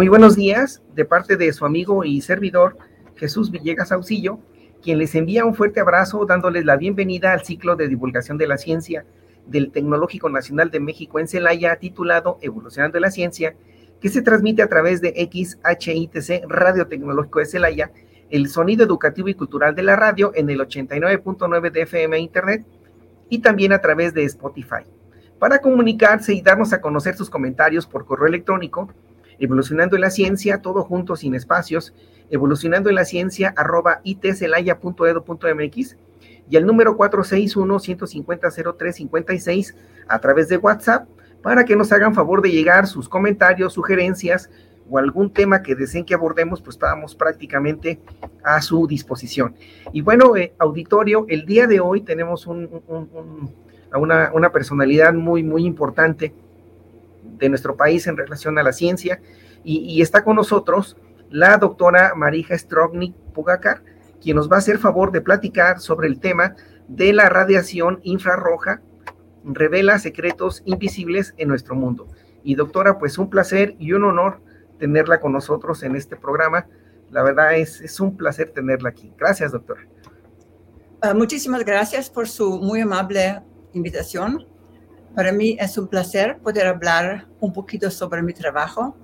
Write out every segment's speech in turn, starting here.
Muy buenos días de parte de su amigo y servidor Jesús Villegas Auxillo, quien les envía un fuerte abrazo dándoles la bienvenida al ciclo de divulgación de la ciencia del Tecnológico Nacional de México en Celaya titulado Evolucionando la Ciencia, que se transmite a través de XHITC Radio Tecnológico de Celaya, el sonido educativo y cultural de la radio en el 89.9 de FM Internet y también a través de Spotify. Para comunicarse y darnos a conocer sus comentarios por correo electrónico, Evolucionando en la Ciencia, todo junto, sin espacios, evolucionando en la ciencia, arroba itcelaya.edu.mx y el número 461-150-0356 a través de WhatsApp para que nos hagan favor de llegar sus comentarios, sugerencias o algún tema que deseen que abordemos, pues estamos prácticamente a su disposición. Y bueno, eh, auditorio, el día de hoy tenemos una, una personalidad muy, muy importante de nuestro país en relación a la ciencia. Y, está con nosotros la doctora Marija Strognik Pugacar, quien nos va a hacer favor de platicar sobre el tema de la radiación infrarroja, revela secretos invisibles en nuestro mundo. Y doctora, pues un placer y un honor tenerla con nosotros en este programa. La verdad es, es un placer tenerla aquí. Gracias, doctora. Ah, muchísimas gracias por su muy amable invitación. Para mí es un placer poder hablar un poquito sobre mi trabajo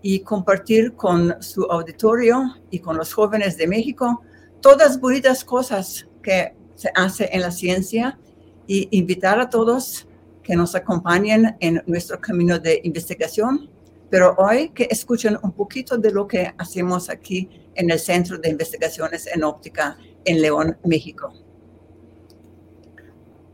y compartir con su auditorio y con los jóvenes de México todas bonitas cosas que se hace en la ciencia y invitar a todos que nos acompañen en nuestro camino de investigación, pero hoy que escuchen un poquito de lo que hacemos aquí en el Centro de Investigaciones en Óptica en León, México.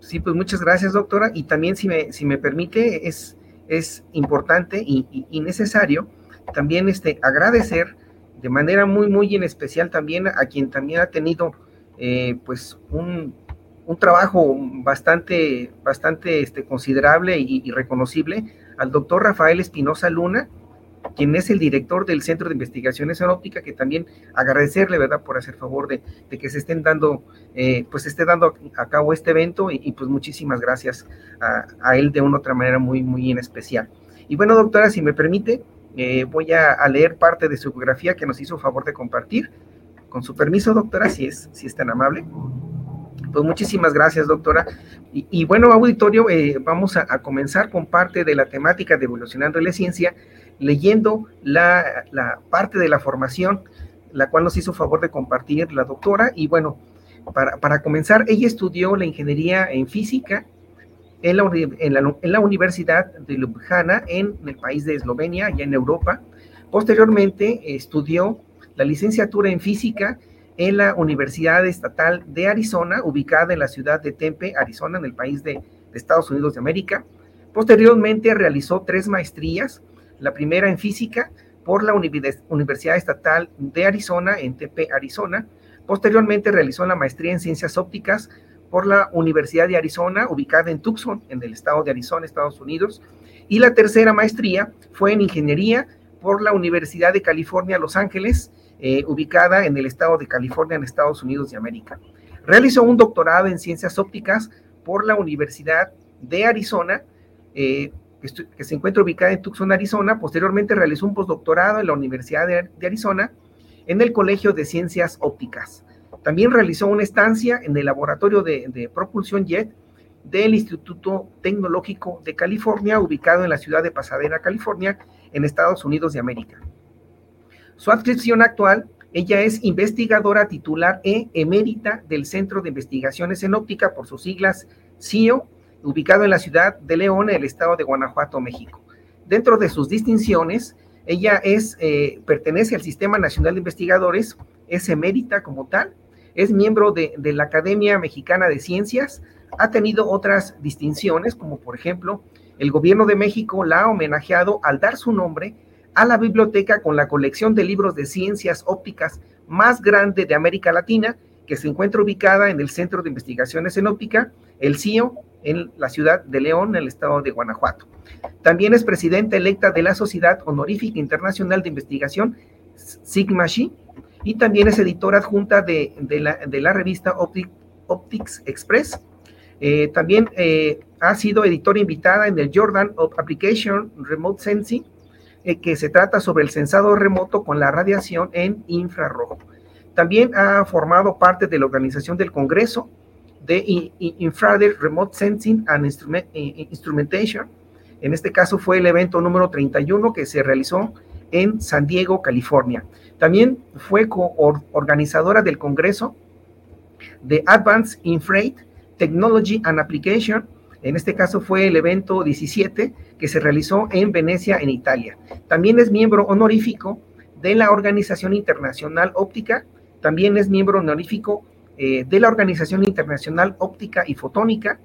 Sí, pues muchas gracias, doctora. Y también, si me, si me permite, es, es importante y, necesario también este, agradecer de manera muy, muy en especial también a quien también ha tenido eh, pues un, un, trabajo bastante, bastante este, considerable y, y reconocible al doctor Rafael Espinosa Luna, quien es el director del Centro de Investigaciones en Óptica, que también agradecerle, ¿verdad?, por hacer favor de, que se estén dando, eh, pues esté dando a cabo este evento y, pues muchísimas gracias a, él de una otra manera muy, muy en especial. Y bueno, doctora, si me permite, eh, voy a, leer parte de su biografía que nos hizo favor de compartir. Con su permiso, doctora, si es, si es tan amable. Pues muchísimas gracias, doctora. Y, bueno, auditorio, eh, vamos a, a, comenzar con parte de la temática de Evolucionando la Ciencia, leyendo la, parte de la formación, la cual nos hizo favor de compartir la doctora. Y bueno, para, comenzar, ella estudió la ingeniería en física en la, en la, Universidad de Ljubljana, en el país de Eslovenia, allá en Europa. Posteriormente estudió la licenciatura en física en la Universidad Estatal de Arizona, ubicada en la ciudad de Tempe, Arizona, en el país de Estados Unidos de América. Posteriormente realizó tres maestrías la primera en física por la Universidad Estatal de Arizona, en Tepe, Arizona. Posteriormente realizó la maestría en ciencias ópticas por la Universidad de Arizona, ubicada en Tucson, en el estado de Arizona, Estados Unidos. Y la tercera maestría fue en ingeniería por la Universidad de California, Los Ángeles, eh, ubicada en el estado de California, en Estados Unidos de América. Realizó un doctorado en ciencias ópticas por la Universidad de Arizona, eh, que, se encuentra ubicada en Tucson, Arizona. Posteriormente realizó un postdoctorado en la Universidad de, Arizona en el Colegio de Ciencias Ópticas. También realizó una estancia en el laboratorio de, propulsión jet del Instituto Tecnológico de California, ubicado en la ciudad de Pasadena, California, en Estados Unidos de América. Su adscripción actual, ella es investigadora titular e emérita del Centro de Investigaciones en Óptica, por sus siglas CIO, ubicado en la ciudad de León, en el estado de Guanajuato, México. Dentro de sus distinciones, ella es, eh, pertenece al Sistema Nacional de Investigadores, es emérita como tal, es miembro de, la Academia Mexicana de Ciencias, ha tenido otras distinciones, como por ejemplo, el gobierno de México la ha homenajeado al dar su nombre a la biblioteca con la colección de libros de ciencias ópticas más grande de América Latina, que se encuentra ubicada en el Centro de Investigaciones en Óptica, el CIO, en la ciudad de León, en el estado de Guanajuato. También es presidenta electa de la Sociedad Honorífica Internacional de Investigación, Sigma Xi, y también es editora adjunta de, la, revista Optics Express. Eh, también eh, ha sido editora invitada en el Jordan of Application Remote Sensing, eh, que se trata sobre el sensado remoto con la radiación en infrarrojo. También ha formado parte de la organización del Congreso de Infrared Remote Sensing and Instrumentation. En este caso fue el evento número 31 que se realizó en San Diego, California. También fue organizadora del Congreso de Advanced Infrared Technology and Application. En este caso fue el evento 17 que se realizó en Venecia, en Italia. También es miembro honorífico de la Organización Internacional Óptica. También es miembro honorífico eh, de la Organización Internacional Óptica y Fotónica.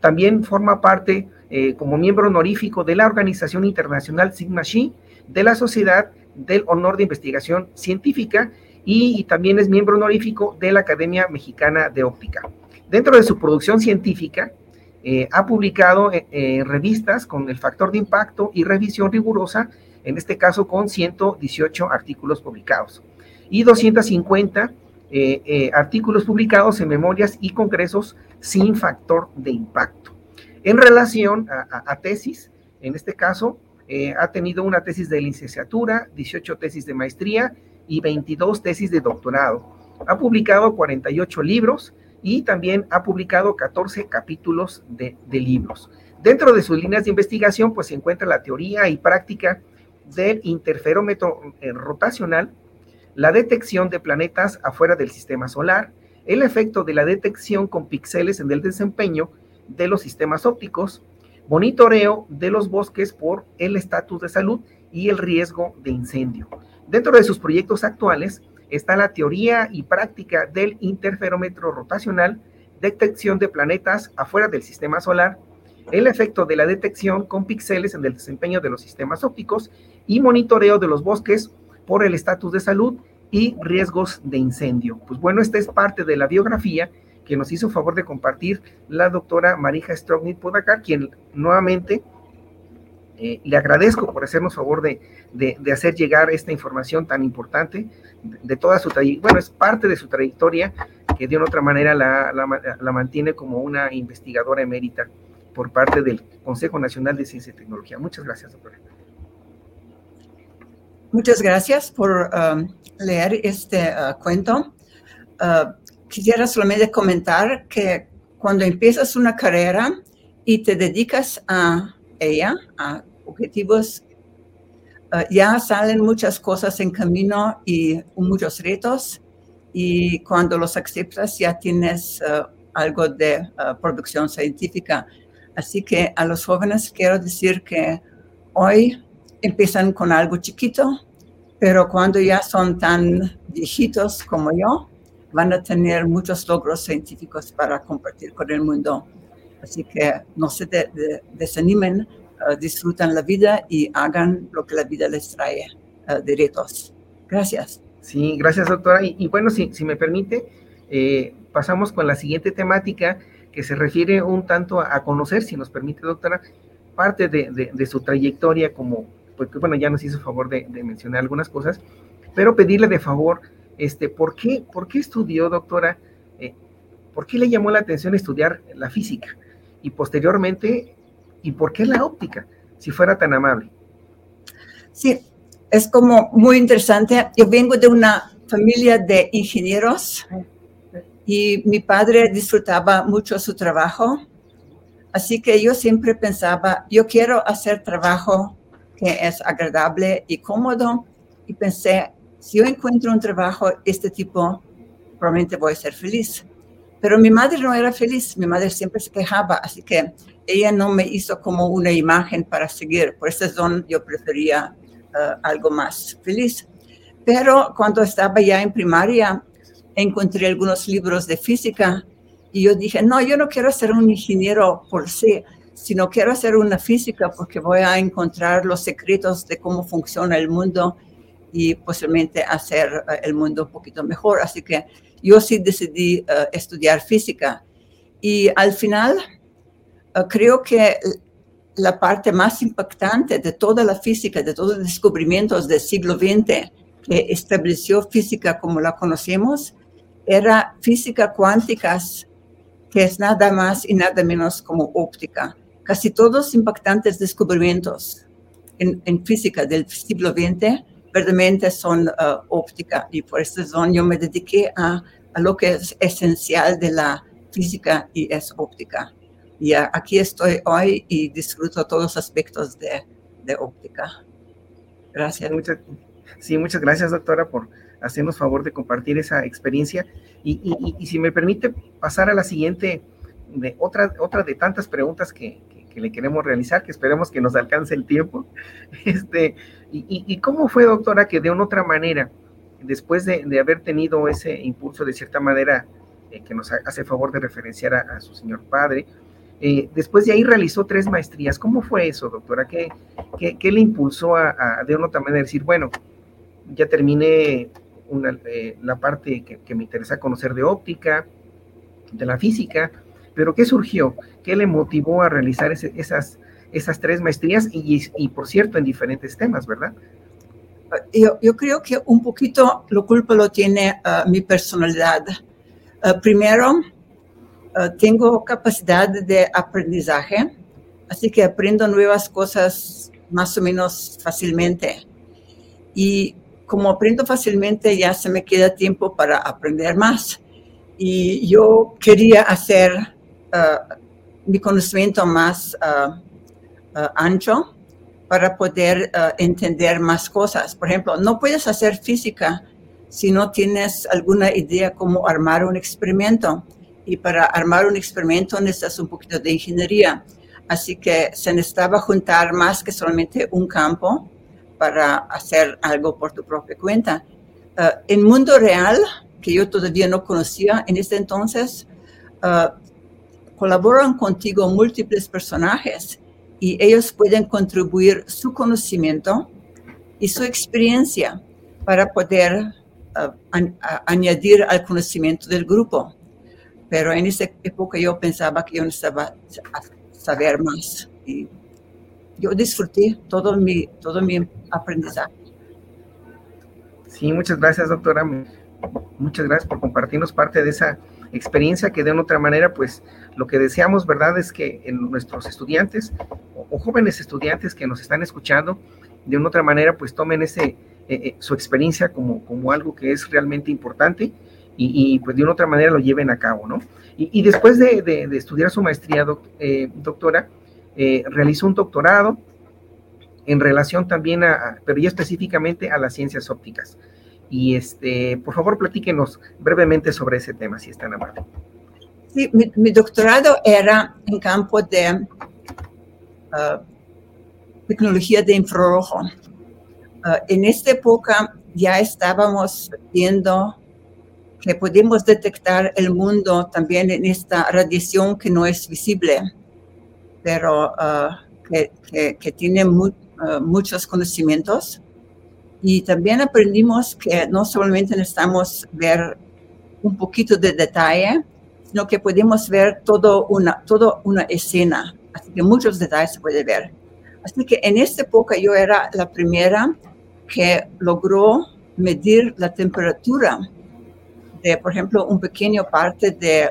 También forma parte eh, como miembro honorífico de la Organización Internacional Sigma Xi, de la Sociedad del Honor de Investigación Científica y, también es miembro honorífico de la Academia Mexicana de Óptica. Dentro de su producción científica, eh, ha publicado revistas con el factor de impacto y revisión rigurosa, en este caso con 118 artículos publicados y 250 eh, eh, artículos publicados en memorias y congresos sin factor de impacto. En relación a, tesis, en este caso, eh, ha tenido una tesis de licenciatura, 18 tesis de maestría y 22 tesis de doctorado. Ha publicado 48 libros y también ha publicado 14 capítulos de, de libros. Dentro de sus líneas de investigación, pues se encuentra la teoría y práctica del interferómetro rotacional, la detección de planetas afuera del sistema solar, el efecto de la detección con píxeles en el desempeño de los sistemas ópticos, monitoreo de los bosques por el estatus de salud y el riesgo de incendio. Dentro de sus proyectos actuales está la teoría y práctica del interferómetro rotacional, detección de planetas afuera del sistema solar, el efecto de la detección con píxeles en el desempeño de los sistemas ópticos y monitoreo de los bosques por el estatus de salud y riesgos de incendio. Pues bueno, esta es parte de la biografía que nos hizo favor de compartir la doctora Marija Strognit Podacar, quien nuevamente eh, le agradezco por hacernos favor de, hacer llegar esta información tan importante de, toda su trayectoria. Bueno, es parte de su trayectoria que de una otra manera la, la mantiene como una investigadora emérita por parte del Consejo Nacional de Ciencia y Tecnología. Muchas gracias, doctora. Muchas gracias por um, leer este uh, cuento. Uh, quisiera solamente comentar que cuando empiezas una carrera y te dedicas a ella, a objetivos, uh, ya salen muchas cosas en camino y muchos retos y cuando los aceptas ya tienes algo de producción científica. Así que a los jóvenes quiero decir que hoy empiezan con algo chiquito, pero cuando ya son tan viejitos como yo, van a tener muchos logros científicos para compartir con el mundo. Así que no se desanimen, uh, disfrutan la vida y hagan lo que la vida les trae uh, de retos. Gracias. Sí, gracias doctora. Y, bueno, si, si, me permite, eh, pasamos con la siguiente temática que se refiere un tanto a, conocer, si nos permite doctora, parte de, de su trayectoria como, porque bueno, ya nos hizo favor de, mencionar algunas cosas, pero pedirle de favor, este, ¿por qué, por qué estudió, doctora? Eh, ¿Por qué le llamó la atención estudiar la física? Y posteriormente, ¿y por qué la óptica? Si fuera tan amable. Sí, es como muy interesante. Yo vengo de una familia de ingenieros y mi padre disfrutaba mucho su trabajo. Así que yo siempre pensaba, yo quiero hacer trabajo que es agradable y cómodo. Y pensé, si yo encuentro un trabajo este tipo, probablemente voy a ser feliz. Pero mi madre no era feliz, mi madre siempre se quejaba, así que ella no me hizo como una imagen para seguir. Por esa razón yo prefería eh, algo más feliz. Pero cuando estaba ya en primaria, encontré algunos libros de física y yo dije, no, yo no quiero ser un ingeniero por sí, si no quiero hacer una física porque voy a encontrar los secretos de cómo funciona el mundo y posiblemente hacer uh, el mundo un poquito mejor. Así que yo sí decidí uh, estudiar física. Y al final, uh, creo que la parte más impactante de toda la física, de todos los descubrimientos del siglo XX que estableció física como la conocemos, era física cuántica, que es nada más y nada menos como óptica. Casi todos impactantes descubrimientos en, en física del siglo XX verdaderamente son uh, óptica y por esta razón yo me dediqué a, a, lo que es esencial de la física y es óptica. Y uh, aquí estoy hoy y disfruto todos los aspectos de, de óptica. Gracias. Muchas, sí, muchas gracias, doctora, por hacernos favor de compartir esa experiencia. Y, y, y si me permite pasar a la siguiente, de otra, otra de tantas preguntas que, que le queremos realizar, que esperemos que nos alcance el tiempo. Este, y, cómo fue, doctora, que de una otra manera, después de, haber tenido ese impulso de cierta manera eh, que nos hace favor de referenciar a, a su señor padre, eh, después de ahí realizó tres maestrías. ¿Cómo fue eso, doctora? ¿Qué, qué, qué le impulsó a, a, de una otra manera decir, bueno, ya terminé una, eh, la parte que, que me interesa conocer de óptica, de la física, pero ¿qué surgió? ¿Qué le motivó a realizar ese, esas, esas tres maestrías y, y, por cierto, en diferentes temas, verdad? Yo, yo creo que un poquito lo culpa lo tiene uh, mi personalidad. Uh, primero, uh, tengo capacidad de aprendizaje, así que aprendo nuevas cosas más o menos fácilmente. Y como aprendo fácilmente, ya se me queda tiempo para aprender más. Y yo quería hacer uh, mi conocimiento más uh, uh, ancho para poder entender más cosas. Por ejemplo, no puedes hacer física si no tienes alguna idea cómo armar un experimento. Y para armar un experimento necesitas un poquito de ingeniería. Así que se necesitaba juntar más que solamente un campo para hacer algo por tu propia cuenta. En mundo real, que yo todavía no conocía en ese entonces, colaboran contigo múltiples personajes y ellos pueden contribuir su conocimiento y su experiencia para poder uh, an, añadir al conocimiento del grupo. Pero en esa época yo pensaba que yo necesitaba saber más y yo disfruté todo mi, todo mi aprendizaje. Sí, muchas gracias, doctora. Muchas gracias por compartirnos parte de esa experiencia que de una otra manera, pues lo que deseamos, ¿verdad? Es que en nuestros estudiantes o, jóvenes estudiantes que nos están escuchando, de una otra manera, pues tomen ese, eh, eh, su experiencia como, como algo que es realmente importante y, pues de una otra manera lo lleven a cabo, ¿no? Y, después de, de, estudiar su maestría, eh, doctora, eh, realizó un doctorado en relación también a, pero ya específicamente a las ciencias ópticas. Y este, por favor, platíquenos brevemente sobre ese tema, si es tan amable. Sí, mi, mi doctorado era en campo de uh, tecnología de infrarrojo. Uh, en esta época ya estábamos viendo que podemos detectar el mundo también en esta radiación que no es visible, pero uh, que, tiene mu muchos conocimientos y también aprendimos que no solamente necesitamos ver un poquito de detalle, sino que podemos ver todo una, toda una escena. Así que muchos detalles se puede ver. Así que en esta época yo era la primera que logró medir la temperatura de, por ejemplo, un pequeño parte de,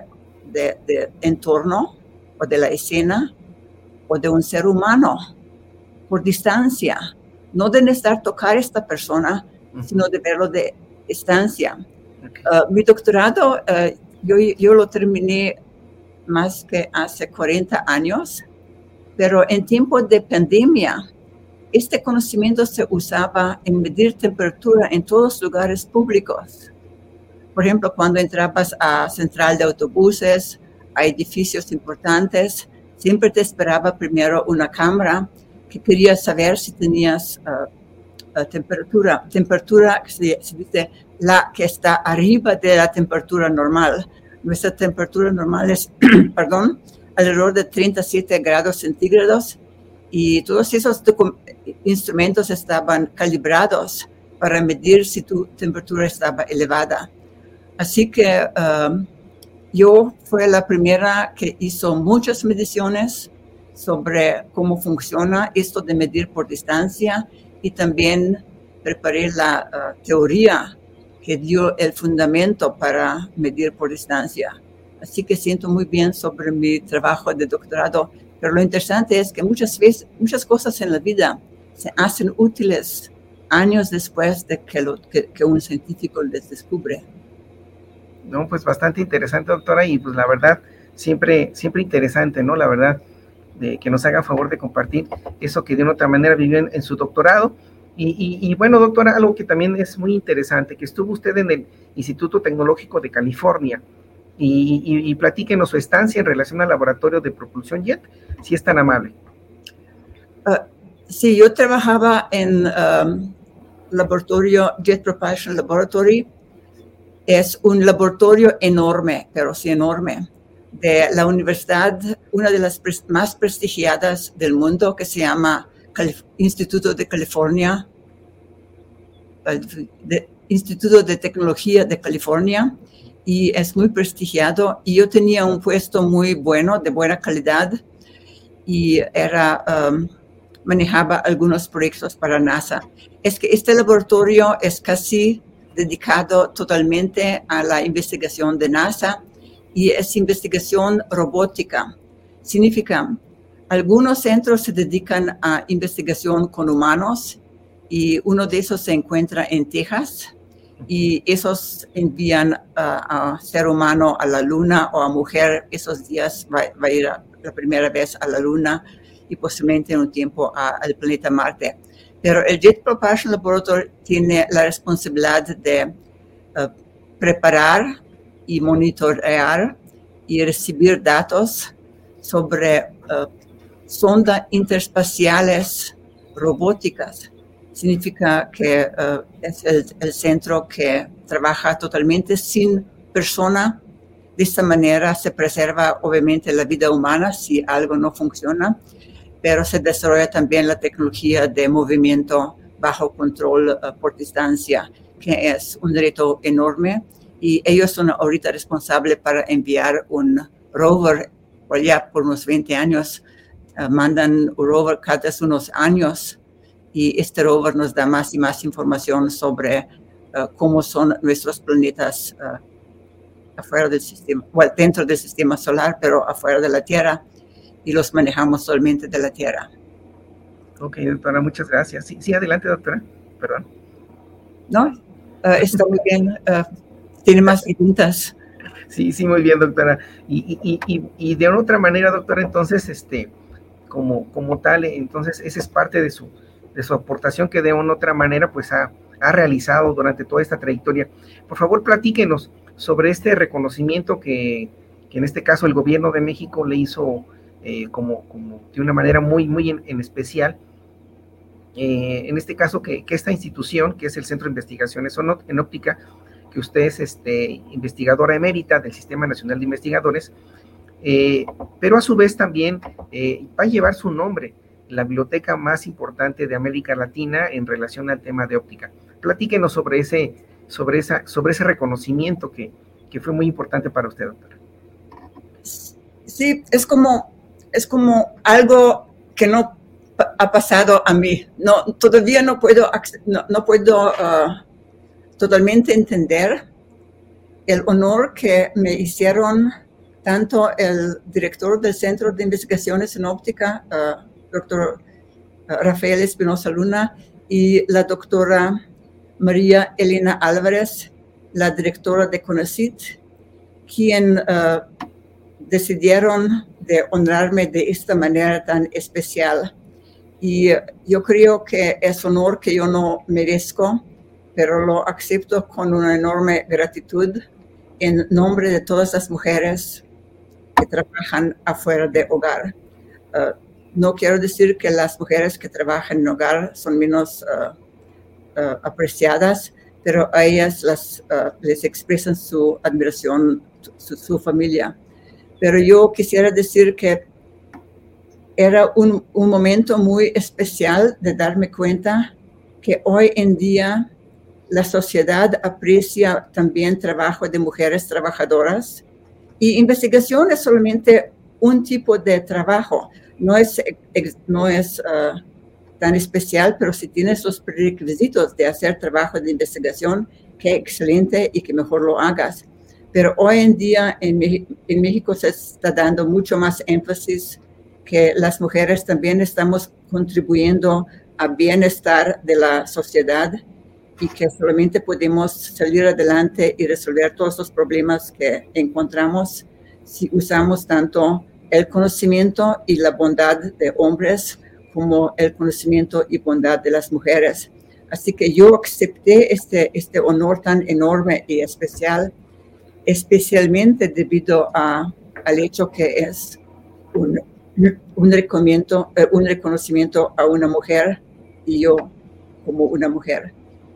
de, de entorno o de la escena o de un ser humano por distancia no de necesitar tocar a esta persona, uh -huh. sino de verlo de estancia. Okay. Uh, mi doctorado, uh, yo, yo, lo terminé más que hace 40 años, pero en tiempo de pandemia, este conocimiento se usaba en medir temperatura en todos los lugares públicos. Por ejemplo, cuando entrabas a central de autobuses, a edificios importantes, siempre te esperaba primero una cámara que quería saber si tenías uh, temperatura, temperatura se, se, dice la que está arriba de la temperatura normal. Nuestra temperatura normal es, perdón, alrededor de 37 grados centígrados y todos esos instrumentos estaban calibrados para medir si tu temperatura estaba elevada. Así que um, yo fui la primera que hizo muchas mediciones sobre cómo funciona esto de medir por distancia y también preparé la uh, teoría que dio el fundamento para medir por distancia. Así que siento muy bien sobre mi trabajo de doctorado, pero lo interesante es que muchas veces, muchas cosas en la vida se hacen útiles años después de que, lo, que, un científico les descubre. No, pues bastante interesante, doctora, y pues la verdad, siempre, siempre interesante, ¿no? La verdad, de que nos haga favor de compartir eso que de otra manera vivió en, su doctorado. Y, y, bueno, doctora, algo que también es muy interesante, que estuvo usted en el Instituto Tecnológico de California y, y, platíquenos su estancia en relación al laboratorio de propulsión JET, si es tan amable. Uh, Sí, yo trabajaba en um, laboratorio Jet Propulsion Laboratory. Es un laboratorio enorme, pero sí enorme, de la universidad, una de las más prestigiadas del mundo, que se llama Instituto de California, Instituto de Tecnología de California, y es muy prestigiado. Y yo tenía un puesto muy bueno, de buena calidad, y era... Um, manejaba algunos proyectos para NASA. Es que este laboratorio es casi dedicado totalmente a la investigación de NASA y es investigación robótica. Significa, algunos centros se dedican a investigación con humanos y uno de esos se encuentra en Texas y esos envían a, ser humano a la luna o a mujer esos días va, va a ir la primera vez a la luna y posiblemente en un tiempo al planeta Marte. Pero el Jet Propulsion Laboratory tiene la responsabilidad de eh, preparar y monitorear y recibir datos sobre uh, sondas interespaciales robóticas. Significa que eh, es el, centro que trabaja totalmente sin persona. De esta manera se preserva obviamente la vida humana si algo no funciona pero se desarrolla también la tecnología de movimiento bajo control eh, por distancia, que es un reto enorme. Y ellos son ahorita responsables para enviar un rover, por ya por unos 20 años, eh, mandan un rover cada unos años y este rover nos da más y más información sobre eh, cómo son nuestros planetas afuera del sistema, bueno, dentro del sistema solar, pero afuera de la Tierra y los manejamos solamente de la tierra. Ok, doctora, muchas gracias. Sí, sí adelante, doctora. Perdón. No, está muy bien. Tiene más preguntas. Sí, sí, muy bien, doctora. Y, y, y, y, de otra manera, doctora, entonces, este, como, como tal, entonces, esa es parte de su, de su aportación que de una otra manera, pues, ha, ha realizado durante toda esta trayectoria. Por favor, platíquenos sobre este reconocimiento que, que en este caso el gobierno de México le hizo eh, como, como, de una manera muy, muy en, especial. Eh, en este caso, que, esta institución, que es el Centro de Investigaciones en Óptica, que usted es este, investigadora emérita del Sistema Nacional de Investigadores, eh, pero a su vez también va a llevar su nombre, la biblioteca más importante de América Latina en relación al tema de óptica. Platíquenos sobre ese, sobre esa, sobre ese reconocimiento que, que fue muy importante para usted, doctora. Sí, es como es como algo que no ha pasado a mí. No, todavía no puedo, no, puedo uh, totalmente entender el honor que me hicieron tanto el director del Centro de Investigaciones en Óptica, uh, doctor uh, Rafael Espinosa Luna, y la doctora María Elena Álvarez, la directora de CONACIT, quien decidieron de honrarme de esta manera tan especial. Y yo creo que es honor que yo no merezco, pero lo acepto con una enorme gratitud en nombre de todas las mujeres que trabajan afuera de hogar. Uh, no quiero decir que las mujeres que trabajan en hogar son menos uh, uh, apreciadas, pero a ellas las, les expresan su admiración, su familia pero yo quisiera decir que era un momento muy especial de darme cuenta que hoy en día la sociedad aprecia también trabajo de mujeres trabajadoras y investigación es solamente un tipo de trabajo, no es, no es uh, tan especial, pero si tienes los prerequisitos de hacer trabajo de investigación, qué excelente y que mejor lo hagas. Pero hoy en día en México se está dando mucho más énfasis que las mujeres también estamos contribuyendo al bienestar de la sociedad y que solamente podemos salir adelante y resolver todos los problemas que encontramos si usamos tanto el conocimiento y la bondad de hombres como el conocimiento y bondad de las mujeres. Así que yo acepté este, este honor tan enorme y especial, especialmente debido a, al hecho que es un, un, reconocimiento, eh, un reconocimiento a una mujer y yo como una mujer.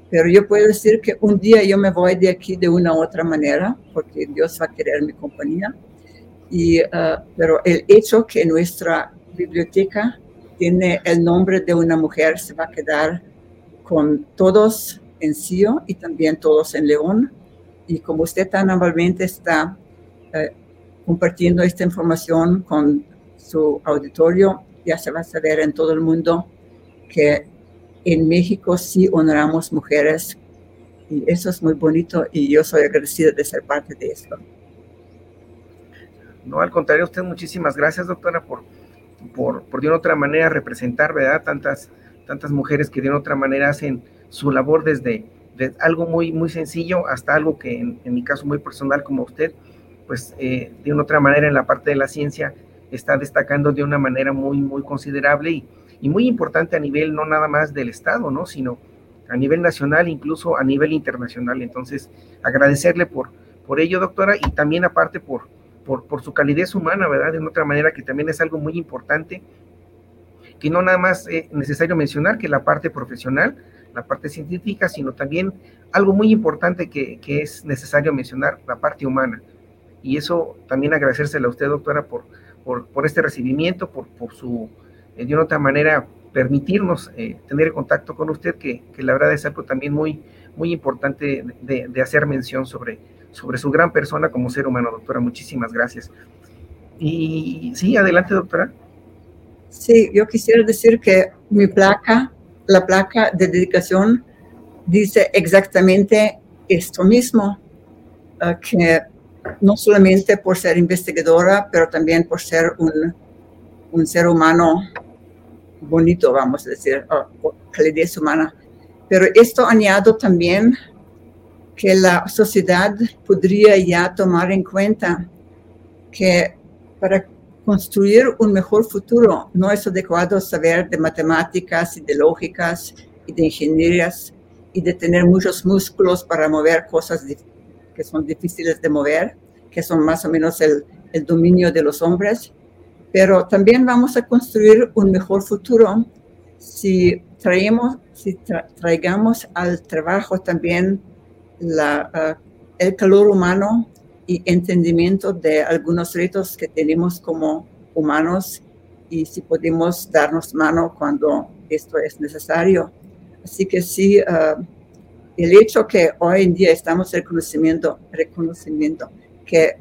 Pero yo puedo decir que un día yo me voy de aquí de una u otra manera, porque Dios va a querer mi compañía. Y, uh, pero el hecho que nuestra biblioteca tiene el nombre de una mujer se va a quedar con todos en Sio y también todos en León. Y como usted tan amablemente está uh, compartiendo esta información con su auditorio, ya se va a saber en todo el mundo que en México sí honoramos mujeres y eso es muy bonito y yo soy agradecida de ser parte de esto. No, al contrario, usted muchísimas gracias, doctora, por, por, por de una otra manera representar, ¿verdad? Tantas, tantas mujeres que de una otra manera hacen su labor desde, algo muy, muy sencillo hasta algo que en, mi caso muy personal como usted, pues eh, de una otra manera en la parte de la ciencia está destacando de una manera muy, muy considerable y, y muy importante a nivel no nada más del Estado, ¿no? Sino a nivel nacional, incluso a nivel internacional. Entonces, agradecerle por, por ello, doctora, y también aparte por, por, por su calidez humana, ¿verdad? De otra manera que también es algo muy importante, que no nada más es necesario mencionar que la parte profesional, la parte científica, sino también algo muy importante que, que es necesario mencionar, la parte humana. Y eso también agradecérselo a usted, doctora, por, por, por este recibimiento, por, por su de una otra manera permitirnos eh, tener contacto con usted, que, la verdad es algo también muy, muy importante de, hacer mención sobre, sobre su gran persona como ser humano, doctora. Muchísimas gracias. Y sí, adelante, doctora. Sí, yo quisiera decir que mi placa, la placa de dedicación, dice exactamente esto mismo, eh, que no solamente por ser investigadora, pero también por ser un, un ser humano bonito, vamos a decir, calidez humana. Pero esto añado también que la sociedad podría ya tomar en cuenta que para construir un mejor futuro no es adecuado saber de matemáticas y de lógicas y de ingenierías y de tener muchos músculos para mover cosas que son difíciles de mover, que son más o menos el, el dominio de los hombres, pero también vamos a construir un mejor futuro si traemos, si traigamos al trabajo también la, ah, el calor humano y entendimiento de algunos retos que tenemos como humanos y si podemos darnos mano cuando esto es necesario. Así que sí, ah, el hecho que hoy en día estamos reconocimiento, reconocimiento que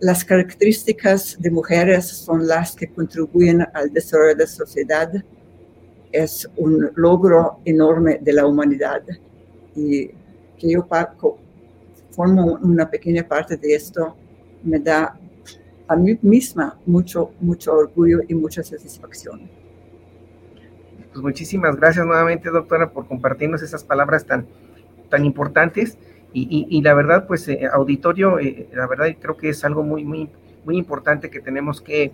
las características de mujeres son las que contribuyen al desarrollo de la sociedad. Es un logro enorme de la humanidad y que yo formo una pequeña parte de esto me da a mí misma mucho, mucho orgullo y mucha satisfacción. Pues muchísimas gracias nuevamente, doctora, por compartirnos esas palabras tan, tan importantes y, la verdad, pues, eh, auditorio, eh, la verdad creo que es algo muy, muy, muy importante que tenemos que,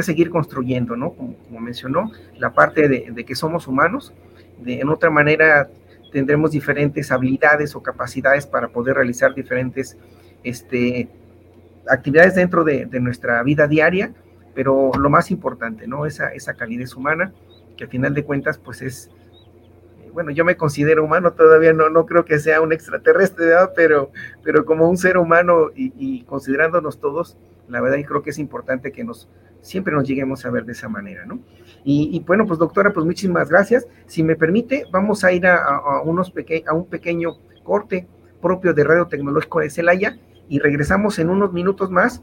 seguir construyendo, ¿no? Como, mencionó, la parte de, que somos humanos, de en otra manera tendremos diferentes habilidades o capacidades para poder realizar diferentes este, actividades dentro de, nuestra vida diaria, pero lo más importante, ¿no? Esa, esa calidez humana, que al final de cuentas, pues es, bueno, yo me considero humano, todavía no, no creo que sea un extraterrestre, Pero, pero como un ser humano y, considerándonos todos, La verdad, y creo que es importante que nos siempre nos lleguemos a ver de esa manera, ¿no? Y, bueno, pues doctora, pues muchísimas gracias. Si me permite, vamos a ir a, unos a un pequeño corte propio de Radio Tecnológico de Celaya y regresamos en unos minutos más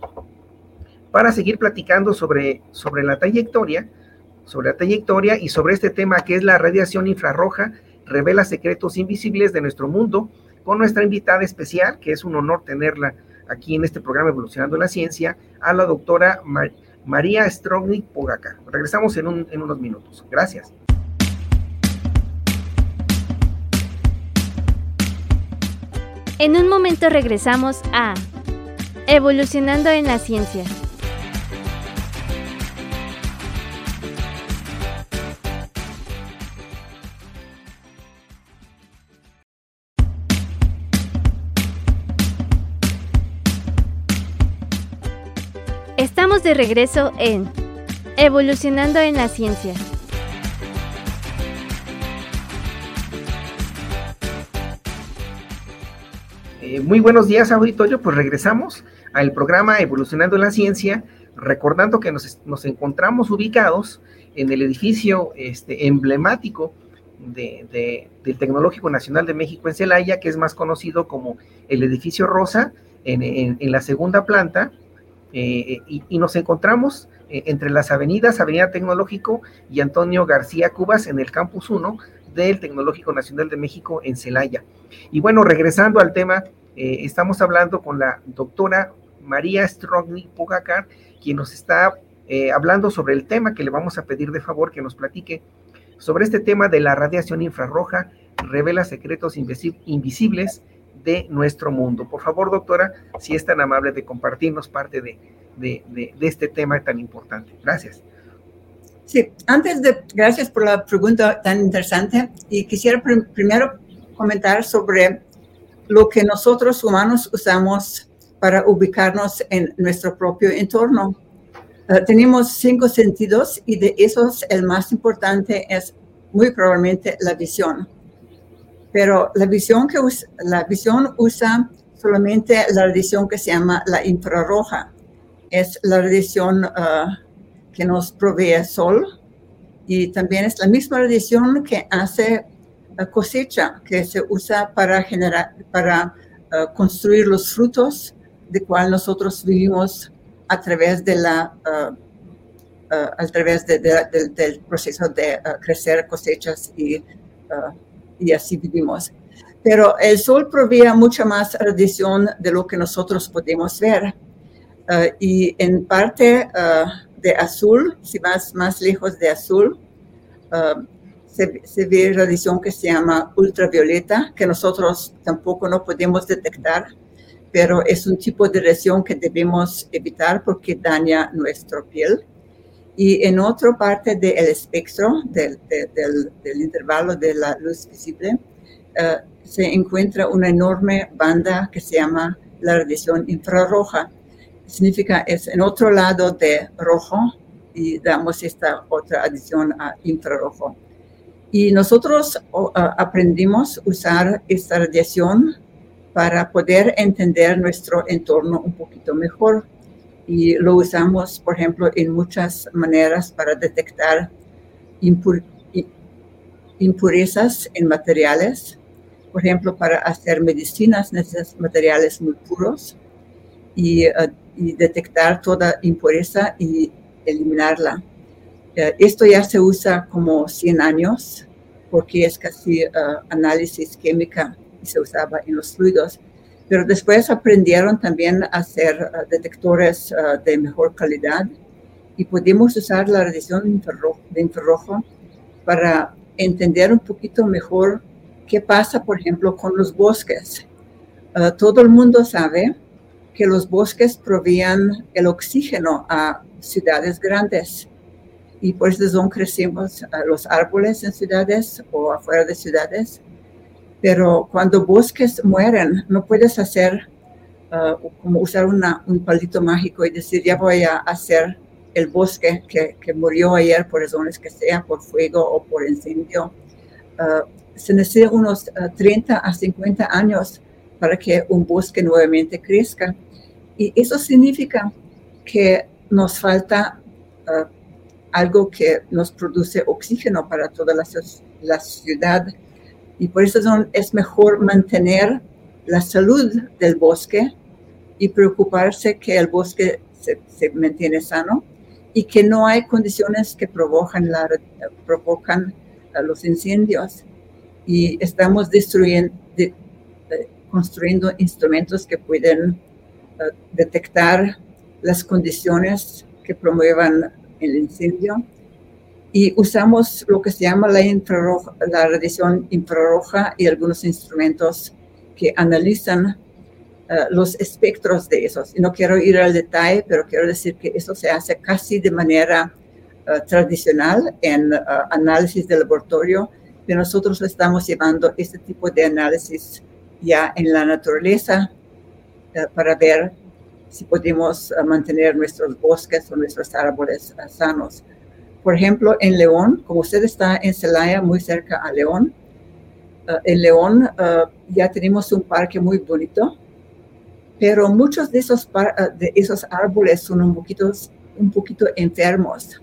para seguir platicando sobre, sobre la trayectoria, sobre la trayectoria y sobre este tema que es la radiación infrarroja, revela secretos invisibles de nuestro mundo, con nuestra invitada especial, que es un honor tenerla aquí en este programa Evolucionando la Ciencia, a la doctora María Strongnik Pogacar. Regresamos en, en unos minutos. Gracias. En un momento regresamos a Evolucionando en la Ciencia. Estamos de regreso en Evolucionando en la Ciencia. Eh, muy buenos días, auditorio. Pues regresamos al programa Evolucionando en la Ciencia, recordando que nos, encontramos ubicados en el edificio este, emblemático de, del Tecnológico Nacional de México en Celaya, que es más conocido como el edificio Rosa, en la segunda planta, eh, y, nos encontramos eh, entre las avenidas Avenida Tecnológico y Antonio García Cubas en el Campus 1 del Tecnológico Nacional de México en Celaya. Y bueno, regresando al tema, eh, estamos hablando con la doctora María Strongny Pogacar, quien nos está hablando sobre el tema que le vamos a pedir de favor que nos platique sobre este tema de la radiación infrarroja, revela secretos invisibles de nuestro mundo. Por favor, doctora, si es tan amable de compartirnos parte de, este tema tan importante. Gracias. Sí, antes de, gracias por la pregunta tan interesante y quisiera primero comentar sobre lo que nosotros humanos usamos para ubicarnos en nuestro propio entorno. Eh, tenemos cinco sentidos y de esos el más importante es muy probablemente la visión pero la visión, que usa, la visión usa solamente la radiación que se llama la infrarroja. Es la radiación uh, que nos provee el sol y también es la misma radiación que hace la cosecha, que se usa para generar, para uh, construir los frutos de cual nosotros vivimos a través de la uh, a través del proceso de crecer cosechas y y así vivimos. Pero el sol provee mucha más radiación de lo que nosotros podemos ver. Eh, y en parte eh, de azul, si vas más lejos de azul, eh, se, se, ve radiación que se llama ultravioleta, que nosotros tampoco no podemos detectar, pero es un tipo de radiación que debemos evitar porque daña nuestra piel. Y en otra parte del espectro, del, intervalo de la luz visible, eh, se encuentra una enorme banda que se llama la radiación infrarroja. Significa es en otro lado de rojo y damos esta otra adición a infrarrojo. Y nosotros aprendimos a usar esta radiación para poder entender nuestro entorno un poquito mejor y lo usamos, por ejemplo, en muchas maneras para detectar impurezas en materiales, por ejemplo, para hacer medicinas necesitas materiales muy puros y, eh, detectar toda impureza y eliminarla. Eh, esto ya se usa como 100 años porque es casi uh, análisis química y se usaba en los fluidos pero después aprendieron también a hacer uh, detectores uh, de mejor calidad. Y pudimos usar la radiación de infrarrojo para entender un poquito mejor qué pasa, por ejemplo, con los bosques. Uh, todo el mundo sabe que los bosques provían el oxígeno a ciudades grandes. Y por eso son crecimos los árboles en ciudades o afuera de ciudades pero cuando bosques mueren, no puedes hacer uh, como usar un palito mágico y decir, ya voy a hacer el bosque que, murió ayer por razones que sea, por fuego o por incendio. Uh, se necesitan unos 30 uh, a 50 años para que un bosque nuevamente crezca. Y eso significa que nos falta uh, algo que nos produce oxígeno para toda la ciudad y por eso es mejor mantener la salud del bosque y preocuparse que el bosque se, mantiene sano y que no hay condiciones que provocan, los incendios. Y estamos de, construyendo instrumentos que pueden uh, detectar las condiciones que promuevan el incendio. Y usamos lo que se llama la, infrarroja, la radiación infrarroja y algunos instrumentos que analizan uh, los espectros de esos. Y no quiero ir al detalle, pero quiero decir que eso se hace casi de manera uh, tradicional en uh, análisis de laboratorio, pero nosotros estamos llevando este tipo de análisis ya en la naturaleza para ver si podemos mantener nuestros bosques o nuestros árboles sanos. Por ejemplo, en León, como usted está en Celaya, muy cerca a León, en León ya tenemos un parque muy bonito, pero muchos de esos, de esos árboles son un poquito, un poquito enfermos.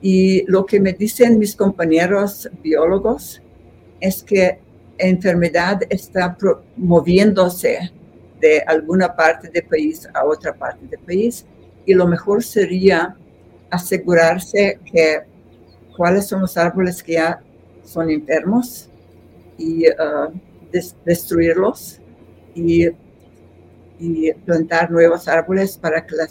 Y lo que me dicen mis compañeros biólogos es que enfermedad está moviéndose de alguna parte del país a otra parte del país y lo mejor sería asegurarse que cuáles son los árboles que ya son enfermos y uh, destruirlos y, y, plantar nuevos árboles para que la,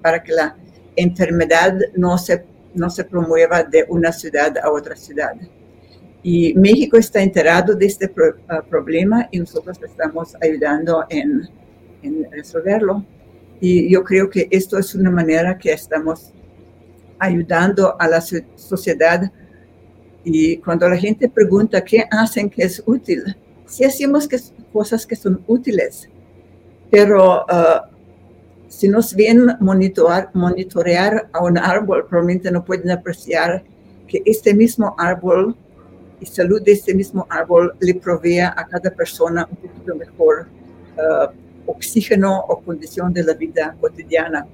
para que la enfermedad no se no se promueva de una ciudad a otra ciudad. Y México está enterado de este ah, problema y nosotros estamos ayudando en, en, resolverlo. Y yo creo que esto es una manera que estamos ayudando a la sociedad. Y cuando la gente pregunta qué hacen que es útil, sí hacemos cosas que son útiles, pero uh, si nos ven monitorear, monitorear a un árbol, probablemente no pueden apreciar que este mismo árbol y salud de este mismo árbol le provee a cada persona un poquito mejor uh, oxígeno o condición de la vida cotidiana.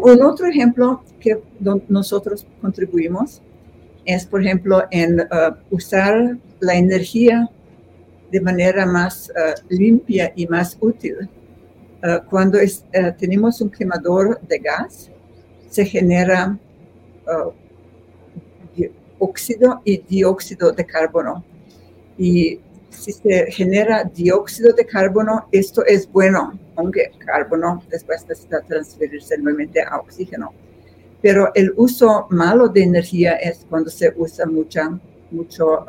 Un otro ejemplo que nosotros contribuimos es, por ejemplo, en uh, usar la energía de manera más uh, limpia y más útil eh, cuando uh, tenemos un quemador de gas, se genera uh, óxido y dióxido de carbono. Y si se genera dióxido de carbono, esto es bueno, aunque carbono después necesita transferirse nuevamente a oxígeno. Pero el uso malo de energía es cuando se usa mucha, mucho,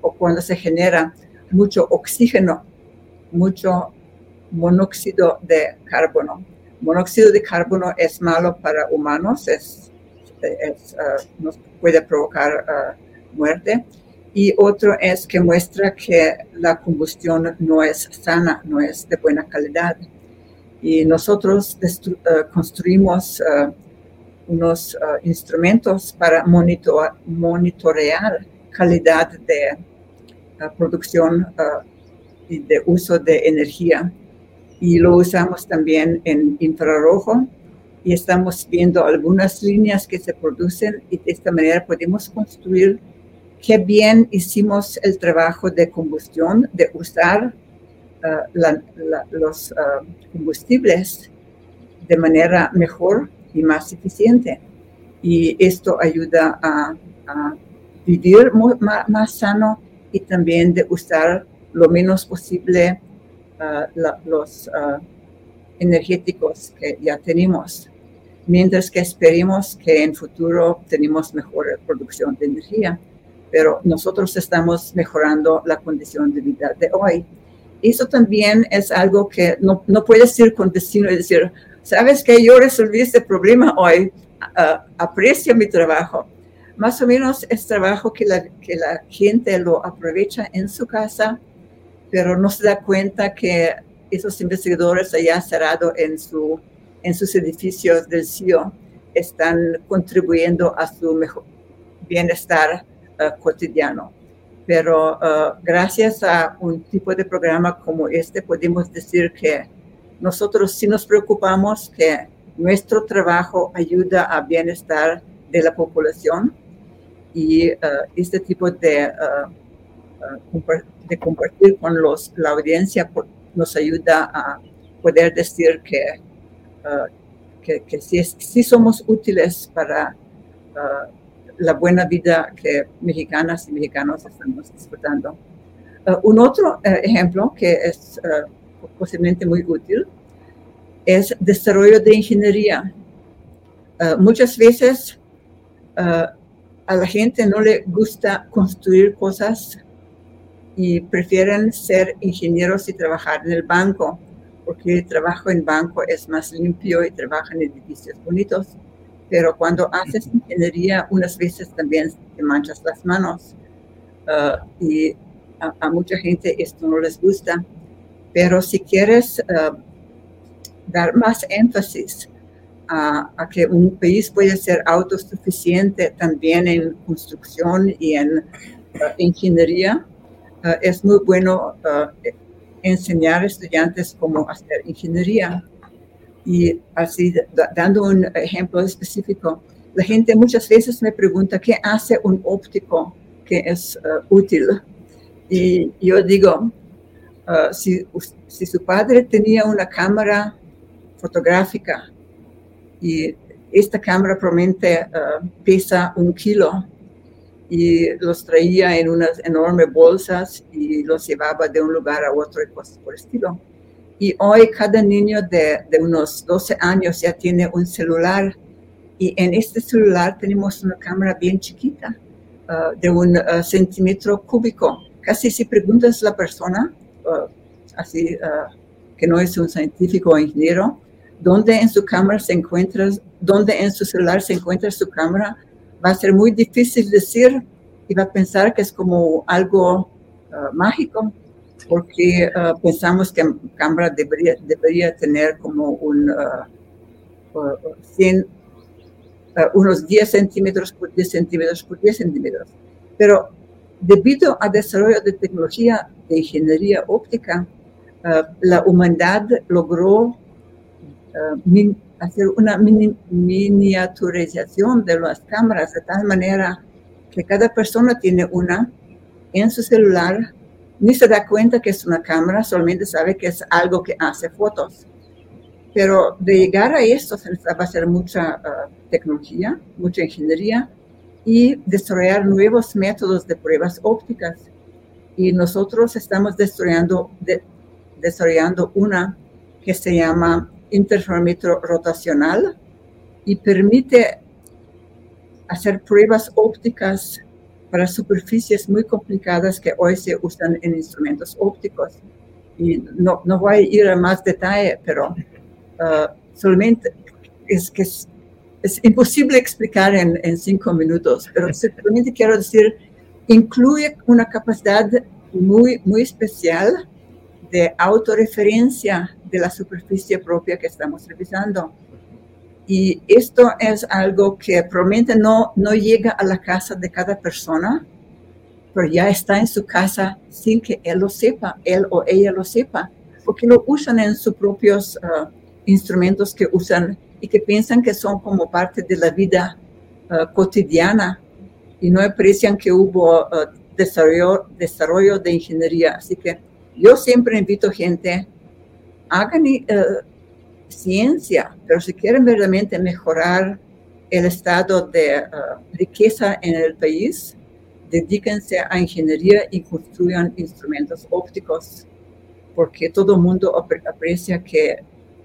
o cuando se genera mucho oxígeno, mucho monóxido de carbono. Monóxido de carbono es malo para humanos, es, uh, nos puede provocar uh, muerte. Y otro es que muestra que la combustión no es sana, no es de buena calidad. Y nosotros uh, construimos unos instrumentos para monitor monitorear calidad de producción y de uso de energía. Y lo usamos también en infrarrojo. Y estamos viendo algunas líneas que se producen y de esta manera podemos construir qué bien hicimos el trabajo de combustión, de usar uh, los uh, combustibles de manera mejor y más eficiente. Y esto ayuda a, vivir más, más, sano y también de usar lo menos posible la, los energéticos que ya tenemos, mientras que esperemos que en futuro tenemos mejor producción de energía, pero nosotros estamos mejorando la condición de vida de hoy. Eso también es algo que no, no puedes ir con destino y decir, sabes que yo resolví este problema hoy, uh, aprecio mi trabajo. Más o menos es trabajo que la, que la gente lo aprovecha en su casa pero no se da cuenta que esos investigadores allá cerrados en, su, en sus edificios del CIO están contribuyendo a su mejor bienestar uh, cotidiano. Pero uh, gracias a un tipo de programa como este podemos decir que nosotros sí nos preocupamos que nuestro trabajo ayuda al bienestar de la población y este tipo de, de compartir con los, la audiencia nos ayuda a poder decir que, que, que sí, somos útiles para la buena vida que mexicanas y mexicanos estamos disfrutando. Uh, un otro uh, ejemplo que es uh, posiblemente muy útil es desarrollo de ingeniería. muchas veces a la gente no le gusta construir cosas y prefieren ser ingenieros y trabajar en el banco, porque el trabajo en banco es más limpio y trabajan en edificios bonitos pero cuando haces ingeniería unas veces también te manchas las manos. Uh, y a, mucha gente esto no les gusta, pero si quieres uh, dar más énfasis a, que un país puede ser autosuficiente también en construcción y en uh, ingeniería, es muy bueno enseñar a estudiantes cómo hacer ingeniería y así, dando un ejemplo específico, la gente muchas veces me pregunta, ¿qué hace un óptico que es uh, útil? Y yo digo, uh, si, si, su padre tenía una cámara fotográfica y esta cámara probablemente uh, pesa un kilo y los traía en unas enormes bolsas y los llevaba de un lugar a otro y cosas por el estilo y hoy cada niño de, de, unos 12 años ya tiene un celular. Y en este celular tenemos una cámara bien chiquita, uh, de un uh, centímetro cúbico. Casi si preguntas a la persona, uh, así que no es un científico o ingeniero, dónde en su cámara se encuentra, dónde en su celular se encuentra su cámara, va a ser muy difícil decir y va a pensar que es como algo mágico porque uh, pensamos que Cámara debería, debería tener como un, uh, 100, uh, unos 10 centímetros por 10 centímetros por 10 centímetros. Pero debido al desarrollo de tecnología de ingeniería óptica, uh, la humanidad logró hacer una miniaturización de las cámaras de tal manera que cada persona tiene una en su celular ni se da cuenta que es una cámara, solamente sabe que es algo que hace fotos. Pero de llegar a esto se va a hacer mucha uh, tecnología, mucha ingeniería y desarrollar nuevos métodos de pruebas ópticas. Y nosotros estamos desarrollando, desarrollando una que se llama interferómetro rotacional y permite hacer pruebas ópticas para superficies muy complicadas que hoy se usan en instrumentos ópticos. Y no, no voy a ir a más detalle, pero uh, solamente es que es, imposible explicar en, en, cinco minutos, pero simplemente quiero decir, incluye una capacidad muy, muy especial de autorreferencia de la superficie propia que estamos revisando. Y esto es algo que probablemente no, no llega a la casa de cada persona, pero ya está en su casa sin que él lo sepa, él o ella lo sepa, porque lo usan en sus propios uh, instrumentos que usan y que piensan que son como parte de la vida uh, cotidiana y no aprecian que hubo uh, desarrollo, desarrollo de ingeniería. Así que yo siempre invito gente, hagan ciencia, pero si quieren verdaderamente mejorar el estado de uh, riqueza en el país, dedíquense a ingeniería y construyan instrumentos ópticos, porque todo el mundo aprecia que,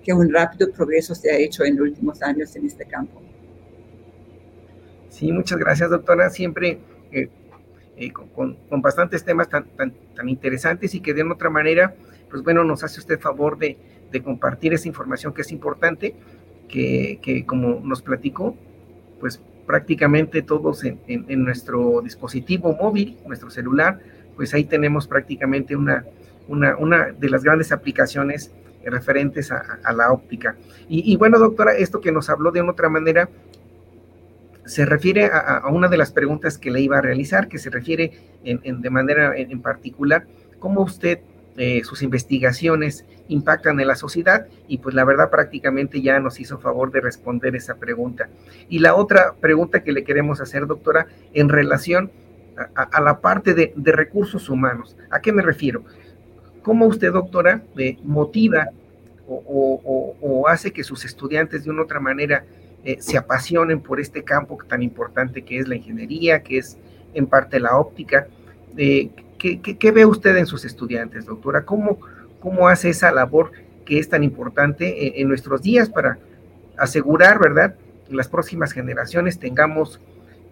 que, un rápido progreso se ha hecho en los últimos años en este campo. Sí, muchas gracias, doctora. Siempre eh, eh, con, con, bastantes temas tan, tan, tan interesantes y que de otra manera, pues bueno, nos hace usted favor de, de compartir esa información que es importante, que, que como nos platicó, pues prácticamente todos en, en, nuestro dispositivo móvil, nuestro celular, pues ahí tenemos prácticamente una, una, una de las grandes aplicaciones referentes a, a la óptica. Y, bueno, doctora, esto que nos habló de una otra manera, se refiere a, a, una de las preguntas que le iba a realizar, que se refiere en, en de manera en, particular, cómo usted eh, sus investigaciones impactan en la sociedad y pues la verdad prácticamente ya nos hizo favor de responder esa pregunta. Y la otra pregunta que le queremos hacer, doctora, en relación a, la parte de, recursos humanos. ¿A qué me refiero? ¿Cómo usted, doctora, motiva o, hace que sus estudiantes de una otra manera eh, se apasionen por este campo tan importante que es la ingeniería, que es en parte la óptica? Eh, ¿qué, ve usted en sus estudiantes, doctora? ¿Cómo, cómo hace esa labor que es tan importante en, nuestros días para asegurar, ¿verdad?, que las próximas generaciones tengamos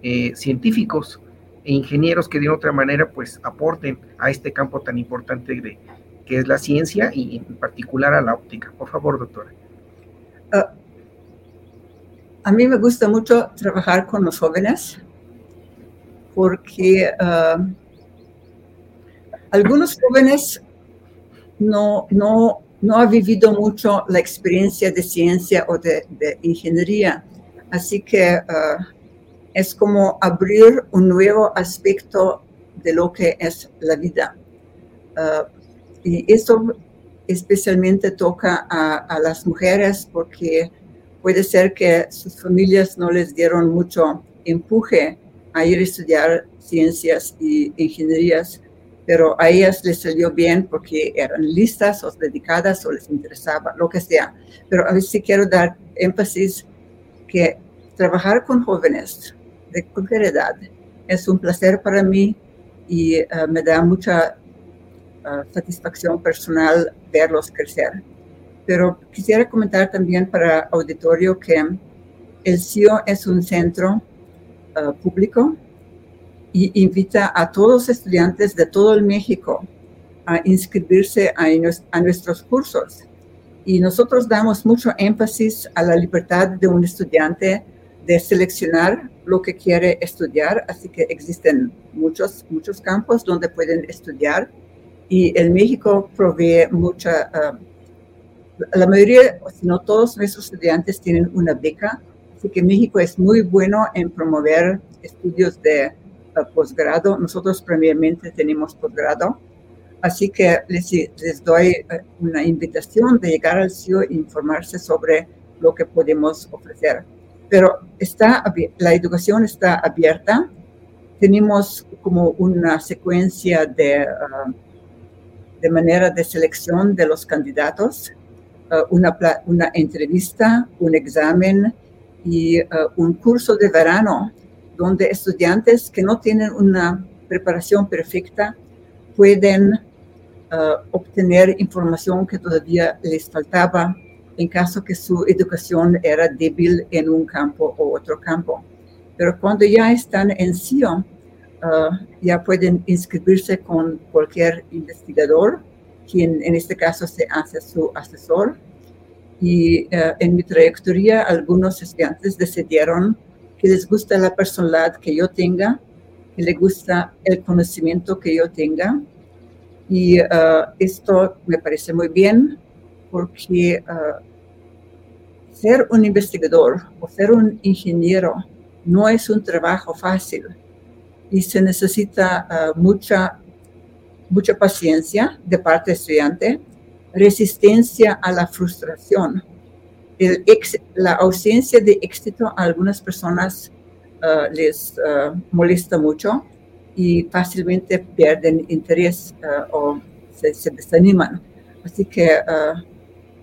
eh, científicos e ingenieros que de otra manera pues aporten a este campo tan importante de, que es la ciencia y en particular a la óptica. Por favor, doctora. Ah, a mí me gusta mucho trabajar con los jóvenes porque uh, algunos jóvenes no, no, han vivido mucho la experiencia de ciencia o de, ingeniería, así que uh, es como abrir un nuevo aspecto de lo que es la vida. Uh, y eso especialmente toca a, a, las mujeres porque puede ser que sus familias no les dieron mucho empuje a ir a estudiar ciencias y ingenierías pero a ellas les salió bien porque eran listas o dedicadas o les interesaba, lo que sea. Pero a veces quiero dar énfasis que trabajar con jóvenes de cualquier edad es un placer para mí y eh, me da mucha eh, satisfacción personal verlos crecer. Pero quisiera comentar también para auditorio que el CIO es un centro eh, público y invita a todos los estudiantes de todo el México a inscribirse a, a nuestros cursos. Y nosotros damos mucho énfasis a la libertad de un estudiante de seleccionar lo que quiere estudiar, así que existen muchos, muchos campos donde pueden estudiar y el México provee mucha, uh, la mayoría, si no todos nuestros estudiantes tienen una beca, así que México es muy bueno en promover estudios de posgrado. Nosotros previamente tenemos posgrado. Así que les, les, doy eh, una invitación de llegar al CIO e informarse sobre lo que podemos ofrecer. Pero está, la educación está abierta. Tenemos como una secuencia de, ah, de manera de selección de los candidatos, ah, una, una entrevista, un examen y ah, un curso de verano donde estudiantes que no tienen una preparación perfecta pueden uh, obtener información que todavía les faltaba en caso que su educación era débil en un campo o otro campo. Pero cuando ya están en CIO, uh, ya pueden inscribirse con cualquier investigador, quien en este caso se hace su asesor. Y uh, en mi trayectoria, algunos estudiantes decidieron que les gusta la personalidad que yo tenga, que les gusta el conocimiento que yo tenga. Y uh, esto me parece muy bien porque uh, ser un investigador o ser un ingeniero no es un trabajo fácil y se necesita uh, mucha, mucha paciencia de parte estudiante, resistencia a la frustración la ausencia de éxito a algunas personas uh, les uh, molesta mucho y fácilmente pierden interés uh, o se, desaniman. Así que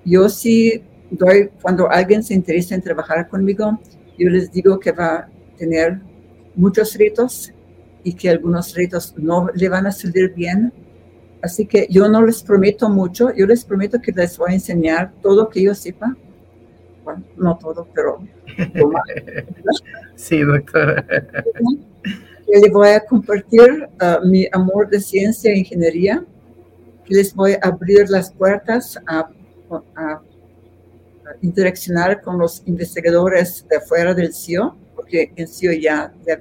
yo sí doy, cuando alguien se interesa en trabajar conmigo, yo les digo que va a tener muchos retos y que algunos retos no le van a salir bien. Así que yo no les prometo mucho, yo les prometo que les voy a enseñar todo lo que yo sepa no todo, pero... sí, doctora. les voy a compartir uh, mi amor de ciencia e ingeniería, les voy a abrir las puertas a, a, interaccionar con los investigadores de fuera del CIO, porque en CIO ya, ya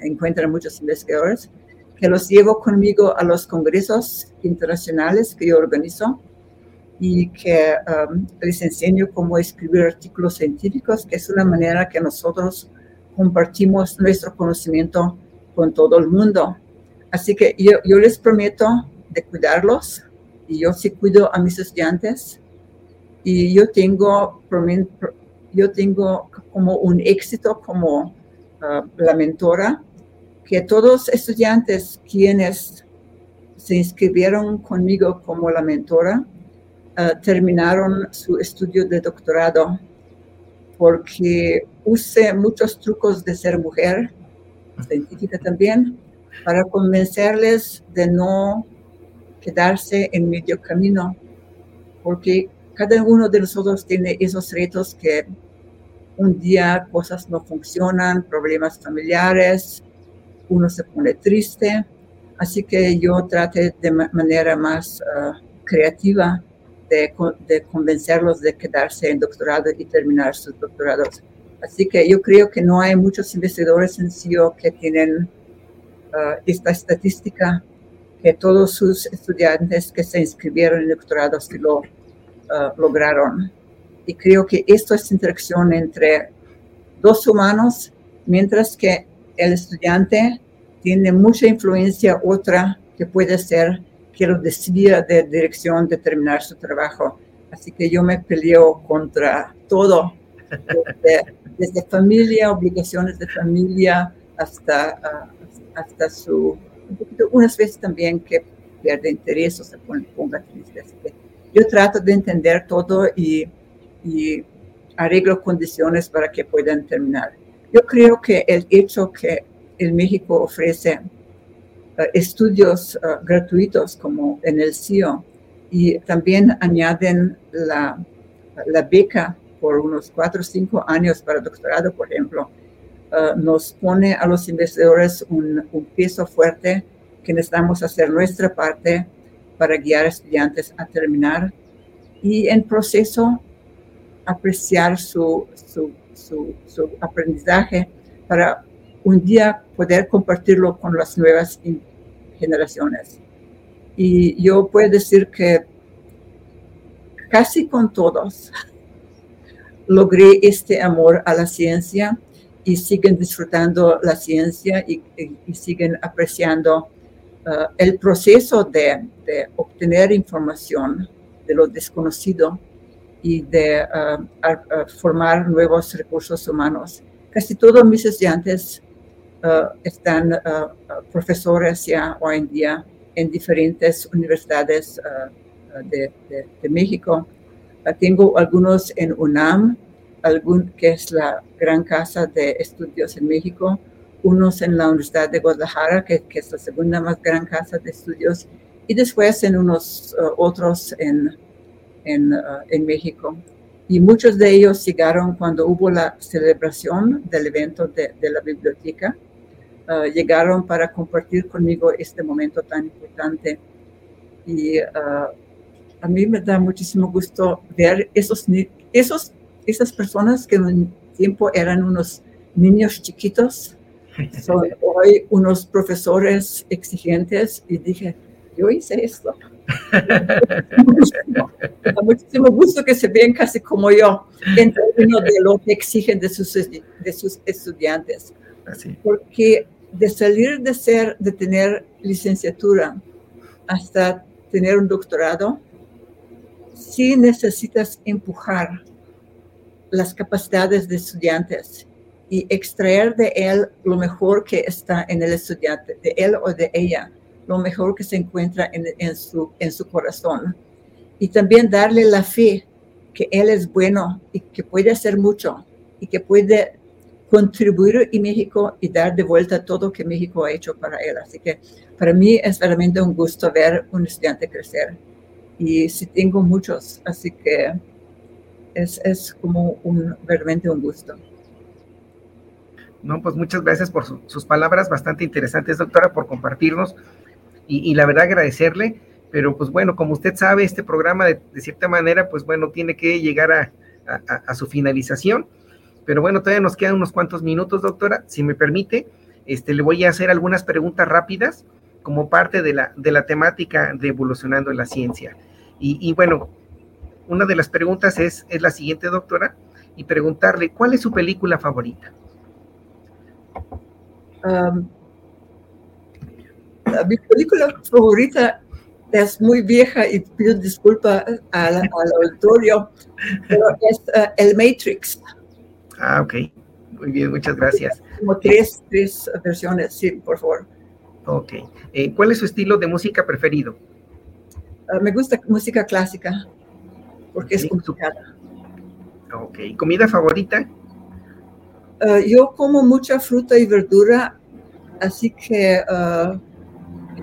encuentran muchos investigadores, que los llevo conmigo a los congresos internacionales que yo organizo y que um, les enseño cómo escribir artículos científicos, que es una manera que nosotros compartimos nuestro conocimiento con todo el mundo. Así que yo, yo les prometo de cuidarlos, y yo sí cuido a mis estudiantes y yo tengo, yo tengo como un éxito como ah, la mentora, que todos estudiantes quienes se inscribieron conmigo como la mentora ah, terminaron su estudio de doctorado porque usé muchos trucos de ser mujer, científica también, para convencerles de no quedarse en medio camino, porque cada uno de nosotros tiene esos retos que un día cosas no funcionan, problemas familiares, uno se pone triste, así que yo traté de manera más ah, creativa de, de, convencerlos de quedarse en doctorado y terminar sus doctorados. Así que yo creo que no hay muchos investigadores en CIO que tienen uh, esta estadística, que todos sus estudiantes que se inscribieron en doctorado sí lo uh, lograron. Y creo que esto es interacción entre dos humanos, mientras que el estudiante tiene mucha influencia otra que puede ser que lo desvía de dirección de terminar su trabajo. Así que yo me peleo contra todo, desde, familia, obligaciones de familia, hasta, uh, hasta su, unas veces también que pierde interés o se ponga triste. Así que yo trato de entender todo y, y arreglo condiciones para que puedan terminar. Yo creo que el hecho que el México ofrece estudios eh, gratuitos como en el CIO y también añaden la, beca por unos cuatro o cinco años para doctorado, por ejemplo, eh, nos pone a los investigadores un, un, peso fuerte que necesitamos hacer nuestra parte para guiar a estudiantes a terminar y en proceso apreciar su aprendizaje para un día poder compartirlo con las nuevas generaciones. Y yo puedo decir que casi con todos logré este amor a la ciencia y siguen disfrutando la ciencia y, siguen apreciando uh, el proceso de, obtener información de lo desconocido y de uh, formar nuevos recursos humanos. Casi todos mis estudiantes están uh, uh, profesores ya hoy en día en diferentes universidades de, de, México. tengo algunos en UNAM, algún, que es la gran casa de estudios en México, unos en la Universidad de Guadalajara, que, que es la segunda más gran casa de estudios, y después en unos otros en, en, en México y muchos de ellos llegaron cuando hubo la celebración del evento de, de la biblioteca Ah, llegaron para compartir conmigo este momento tan importante. Y ah, a mí me da muchísimo gusto ver esos, esos, esas personas que en un tiempo eran unos niños chiquitos, son hoy unos profesores exigentes y dije, yo hice esto. da muchísimo gusto que se vean casi como yo en términos de lo que exigen de sus, de sus estudiantes. Así. Porque de salir de ser, de tener licenciatura hasta tener un doctorado, sí necesitas empujar las capacidades de estudiantes y extraer de él lo mejor que está en el estudiante, de él o de ella, lo mejor que se encuentra en, en su corazón. Y también darle la fe que él es bueno y que puede hacer mucho y que puede contribuir en México y dar de vuelta todo que México ha hecho para él. Así que para mí es realmente un gusto ver un estudiante crecer. Y sí tengo muchos, así que es, es como un, realmente un gusto. No, pues muchas gracias por sus palabras bastante interesantes, doctora, por compartirnos y, y, la verdad agradecerle. Pero pues bueno, como usted sabe, este programa de, de cierta manera, pues bueno, tiene que llegar a, a, a su finalización. Pero bueno, todavía nos quedan unos cuantos minutos, doctora. Si me permite, este, le voy a hacer algunas preguntas rápidas como parte de la, de la temática de evolucionando en la ciencia. Y, bueno, una de las preguntas es, es la siguiente, doctora, y preguntarle, ¿cuál es su película favorita? Um, mi película favorita es muy vieja y pido disculpas al, auditorio, pero es uh, el Matrix. Ah, ok. Muy bien, muchas gracias. Como tres, tres versiones, sí, por favor. Ok. Eh, ¿Cuál es su estilo de música preferido? Uh, me gusta música clásica, porque es complicada. Ok. ¿Comida favorita? Uh, yo como mucha fruta y verdura, así que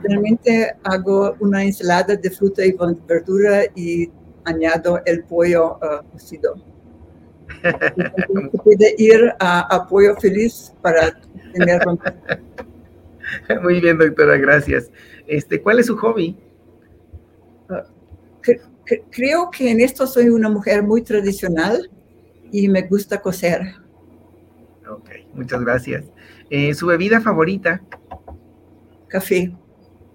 Generalmente hago una ensalada de fruta y verdura y añado el pollo uh, cocido. Puede ir a, pollo feliz para tener Muy bien, doctora, gracias. Este, ¿Cuál es su hobby? Uh, creo que en esto soy una mujer muy tradicional y me gusta coser. Ok, muchas gracias. Eh, ¿Su bebida favorita? Café.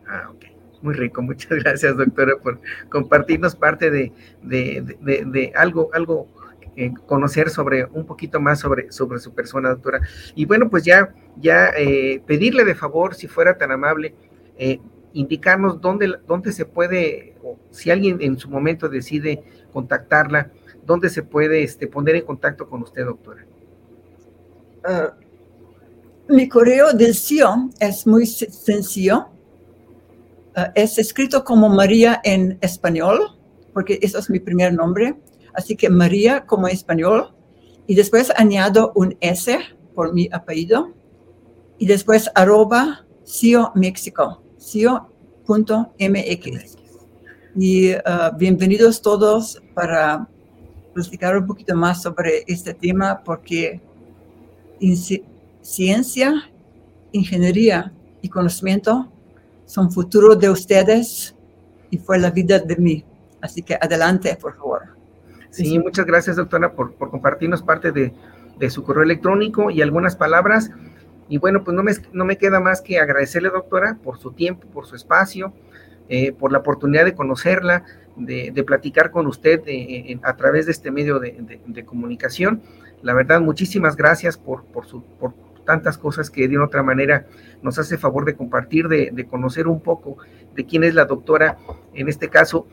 Ah, ok. Muy rico. Muchas gracias, doctora, por compartirnos parte de, de, algo, algo eh, conocer sobre un poquito más sobre, sobre su persona, doctora. Y bueno, pues ya, ya eh, pedirle de favor, si fuera tan amable, eh, indicarnos dónde, dónde se puede, o si alguien en su momento decide contactarla, dónde se puede este, poner en contacto con usted, doctora. Ah, mi correo del CIO es muy sencillo Ah, es escrito como María en español, porque eso es mi primer nombre. Así que María como español. Y después añado un S por mi apellido. Y después arroba CIO México, CIO.mx. Y ah, bienvenidos todos para platicar un poquito más sobre este tema, porque ciencia, ingeniería y conocimiento son futuros de ustedes y fue la vida de mí. Así que adelante, por favor. Sí, muchas gracias, doctora, por, compartirnos parte de, su correo electrónico y algunas palabras. Y bueno, pues no me, queda más que agradecerle, doctora, por su tiempo, por su espacio, eh, por la oportunidad de conocerla, de, platicar con usted eh, a través de este medio de, comunicación. La verdad, muchísimas gracias por, tantas cosas que de otra manera nos hace favor de compartir, de, conocer un poco de quién es la doctora, en este caso,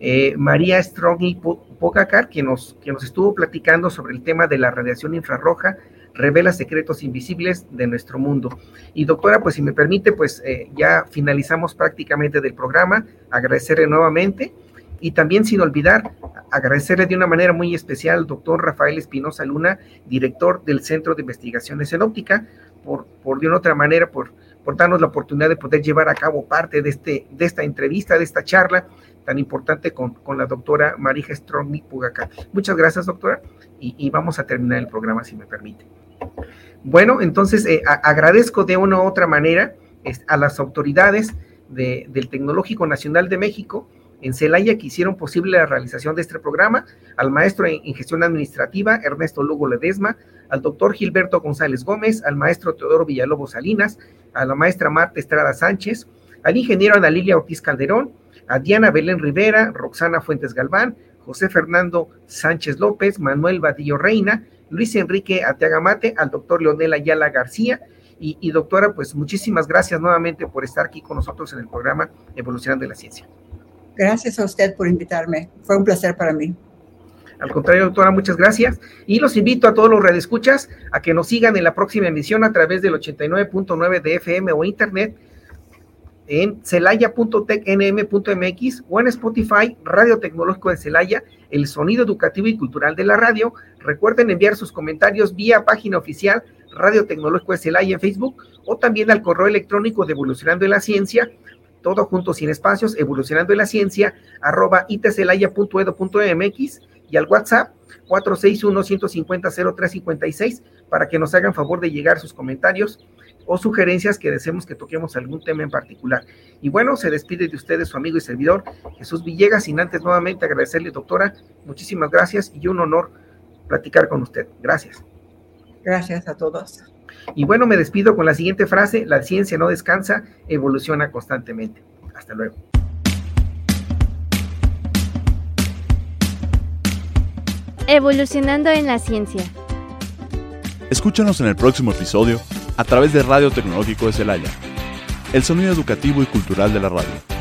eh, María Strongi Pogacar, que nos, que nos estuvo platicando sobre el tema de la radiación infrarroja, revela secretos invisibles de nuestro mundo. Y doctora, pues si me permite, pues eh, ya finalizamos prácticamente del programa, agradecerle nuevamente y también sin olvidar agradecerle de una manera muy especial al doctor Rafael Espinosa Luna, director del Centro de Investigaciones en Óptica, por, por de una otra manera, por, por darnos la oportunidad de poder llevar a cabo parte de, este, de esta entrevista, de esta charla tan importante con, con la doctora Marija Strongmi Pugaca. Muchas gracias, doctora, y, vamos a terminar el programa, si me permite. Bueno, entonces eh, agradezco de una u otra manera a las autoridades del Tecnológico Nacional de México, en Celaya que hicieron posible la realización de este programa, al maestro en, gestión administrativa Ernesto Lugo Ledesma, al doctor Gilberto González Gómez, al maestro Teodoro Villalobos Salinas, a la maestra Marta Estrada Sánchez, al ingeniero Ana Lilia Ortiz Calderón, a Diana Belén Rivera, Roxana Fuentes Galván, José Fernando Sánchez López, Manuel Vadillo Reina, Luis Enrique Ateagamate, al doctor Leonel Ayala García, y, y, doctora, pues muchísimas gracias nuevamente por estar aquí con nosotros en el programa Evolucionando la Ciencia. Gracias a usted por invitarme. Fue un placer para mí. Al contrario, doctora, muchas gracias. Y los invito a todos los redescuchas a que nos sigan en la próxima emisión a través del 89.9 de FM o internet en celaya.tecnm.mx o en Spotify, Radio Tecnológico de Celaya, el sonido educativo y cultural de la radio. Recuerden enviar sus comentarios vía página oficial Radio Tecnológico de Celaya en Facebook o también al correo electrónico de Evolucionando en la Ciencia todo junto sin espacios, evolucionando en la ciencia, arroba y al WhatsApp 461-150-0356 para que nos hagan favor de llegar sus comentarios o sugerencias que deseemos que toquemos algún tema en particular. Y bueno, se despide de ustedes su amigo y servidor Jesús Villegas, sin antes nuevamente agradecerle, doctora, muchísimas gracias y un honor platicar con usted. Gracias. Gracias a todos. Y bueno, me despido con la siguiente frase, la ciencia no descansa, evoluciona constantemente. Hasta luego. Evolucionando en la ciencia. Escúchanos en el próximo episodio a través de Radio Tecnológico de Celaya, el sonido educativo y cultural de la radio.